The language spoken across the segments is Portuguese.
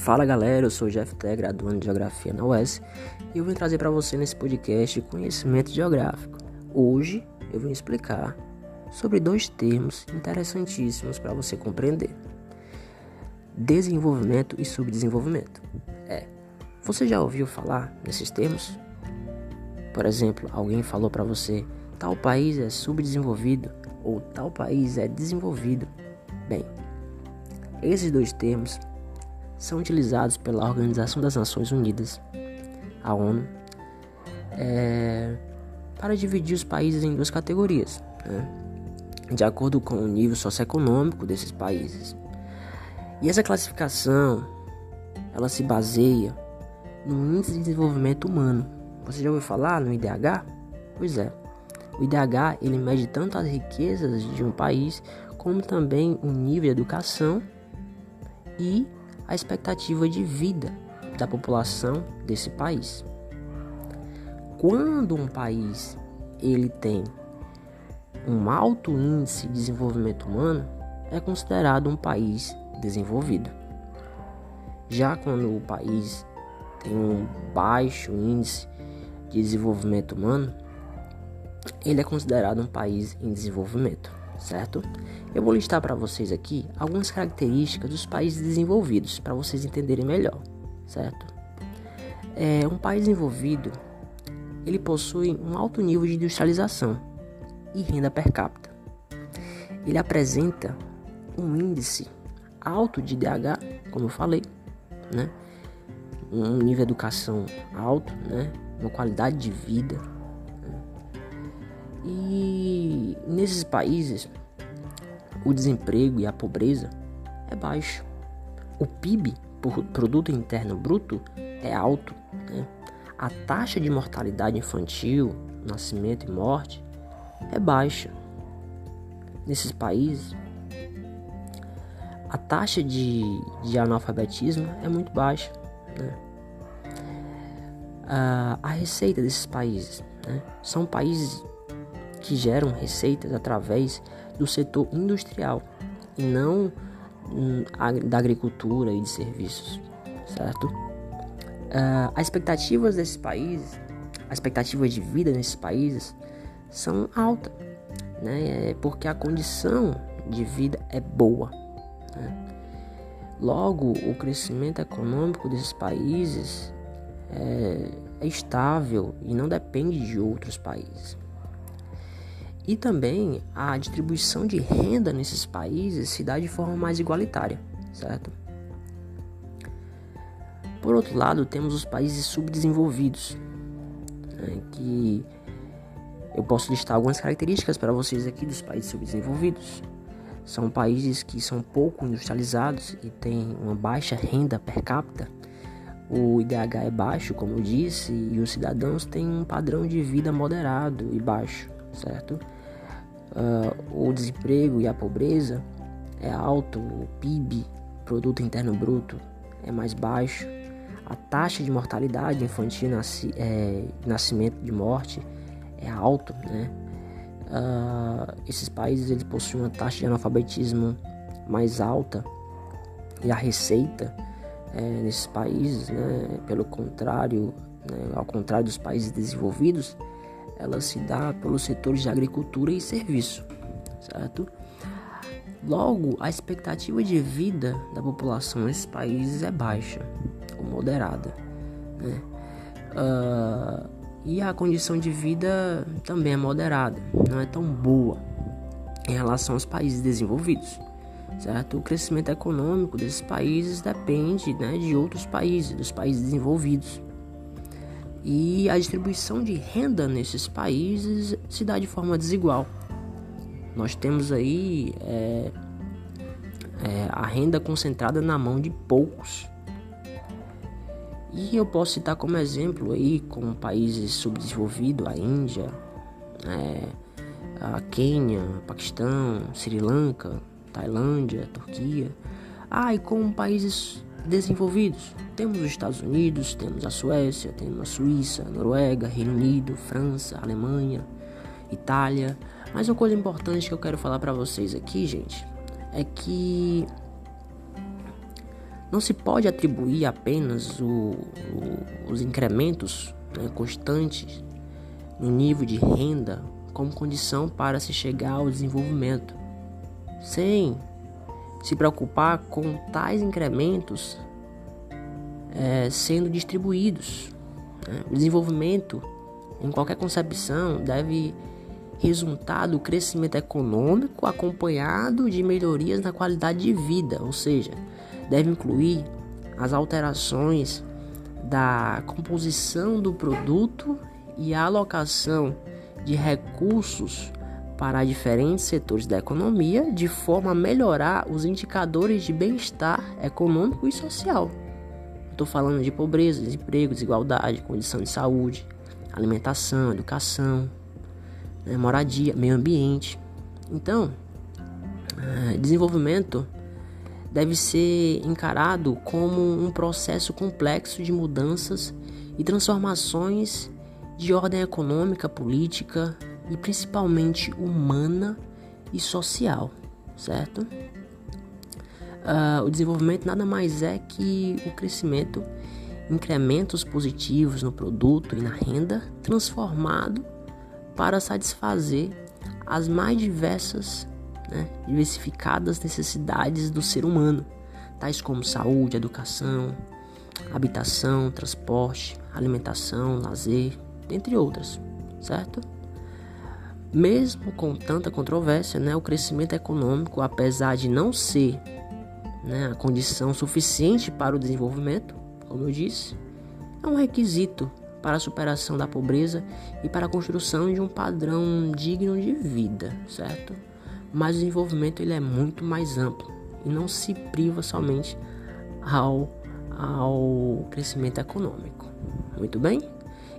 Fala galera, eu sou o Jeff Té, graduando de Geografia na UES e eu vim trazer para você nesse podcast conhecimento geográfico. Hoje eu vim explicar sobre dois termos interessantíssimos para você compreender: desenvolvimento e subdesenvolvimento. É, você já ouviu falar nesses termos? Por exemplo, alguém falou para você tal país é subdesenvolvido ou tal país é desenvolvido. Bem, esses dois termos são utilizados pela Organização das Nações Unidas, a ONU, é, para dividir os países em duas categorias, né, de acordo com o nível socioeconômico desses países. E essa classificação, ela se baseia no Índice de Desenvolvimento Humano. Você já ouviu falar no IDH? Pois é. O IDH ele mede tanto as riquezas de um país como também o nível de educação e a expectativa de vida da população desse país. Quando um país ele tem um alto índice de desenvolvimento humano, é considerado um país desenvolvido. Já quando o país tem um baixo índice de desenvolvimento humano, ele é considerado um país em desenvolvimento certo? Eu vou listar para vocês aqui algumas características dos países desenvolvidos para vocês entenderem melhor, certo? É, um país desenvolvido ele possui um alto nível de industrialização e renda per capita. Ele apresenta um índice alto de DH, como eu falei, né? Um nível de educação alto, né? Uma qualidade de vida e nesses países, o desemprego e a pobreza é baixo. O PIB, produto interno bruto, é alto. Né? A taxa de mortalidade infantil, nascimento e morte é baixa. Nesses países, a taxa de, de analfabetismo é muito baixa. Né? A, a receita desses países né? são países que geram receitas através do setor industrial e não hum, da agricultura e de serviços, certo? Uh, as expectativas desses países, as expectativas de vida nesses países são altas, né? É porque a condição de vida é boa. Né? Logo, o crescimento econômico desses países é, é estável e não depende de outros países. E também a distribuição de renda nesses países se dá de forma mais igualitária, certo? Por outro lado, temos os países subdesenvolvidos, né, que eu posso listar algumas características para vocês aqui dos países subdesenvolvidos. São países que são pouco industrializados e têm uma baixa renda per capita. O IDH é baixo, como eu disse, e os cidadãos têm um padrão de vida moderado e baixo, certo? Uh, o desemprego e a pobreza é alto, o PIB, Produto Interno Bruto, é mais baixo, a taxa de mortalidade infantil, nasci, é, nascimento de morte é alto, né? Uh, esses países eles possuem uma taxa de analfabetismo mais alta e a receita é, nesses países, né, pelo contrário, né, ao contrário dos países desenvolvidos, ela se dá pelos setores de agricultura e serviço, certo? Logo, a expectativa de vida da população nesses países é baixa ou moderada, né? Uh, e a condição de vida também é moderada, não é tão boa em relação aos países desenvolvidos, certo? O crescimento econômico desses países depende né, de outros países, dos países desenvolvidos. E a distribuição de renda nesses países se dá de forma desigual. Nós temos aí é, é, a renda concentrada na mão de poucos. E eu posso citar como exemplo aí como países subdesenvolvidos, a Índia, é, a Quênia, Paquistão, Sri Lanka, Tailândia, Turquia. Ah, e como países desenvolvidos. Temos os Estados Unidos, temos a Suécia, temos a Suíça, Noruega, Reino Unido, França, Alemanha, Itália. Mas uma coisa importante que eu quero falar para vocês aqui, gente, é que Não se pode atribuir apenas o, o, os incrementos né, constantes no nível de renda como condição para se chegar ao desenvolvimento, sem se preocupar com tais incrementos é, sendo distribuídos. Né? O desenvolvimento, em qualquer concepção, deve resultar do crescimento econômico acompanhado de melhorias na qualidade de vida, ou seja, deve incluir as alterações da composição do produto e a alocação de recursos para diferentes setores da economia de forma a melhorar os indicadores de bem-estar econômico e social. Estou falando de pobreza, desemprego, desigualdade, condição de saúde, alimentação, educação, né, moradia, meio ambiente. Então, eh, desenvolvimento deve ser encarado como um processo complexo de mudanças e transformações de ordem econômica, política e principalmente humana e social, certo? Uh, o desenvolvimento nada mais é que o crescimento, incrementos positivos no produto e na renda, transformado para satisfazer as mais diversas né, diversificadas necessidades do ser humano, tais como saúde, educação, habitação, transporte, alimentação, lazer, entre outras, certo? Mesmo com tanta controvérsia, né, o crescimento econômico, apesar de não ser né, a condição suficiente para o desenvolvimento, como eu disse, é um requisito para a superação da pobreza e para a construção de um padrão digno de vida, certo? mas o desenvolvimento ele é muito mais amplo e não se priva somente ao, ao crescimento econômico. Muito bem?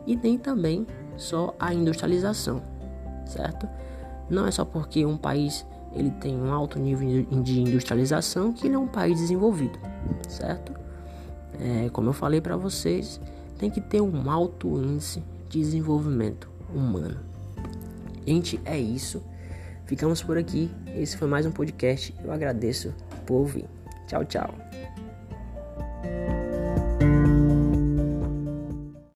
E nem também só a industrialização, certo? Não é só porque um país ele tem um alto nível de industrialização que ele é um país desenvolvido, certo? É, como eu falei para vocês, tem que ter um alto índice de desenvolvimento humano. Gente, é isso. Ficamos por aqui. Esse foi mais um podcast. Eu agradeço por ouvir. Tchau, tchau.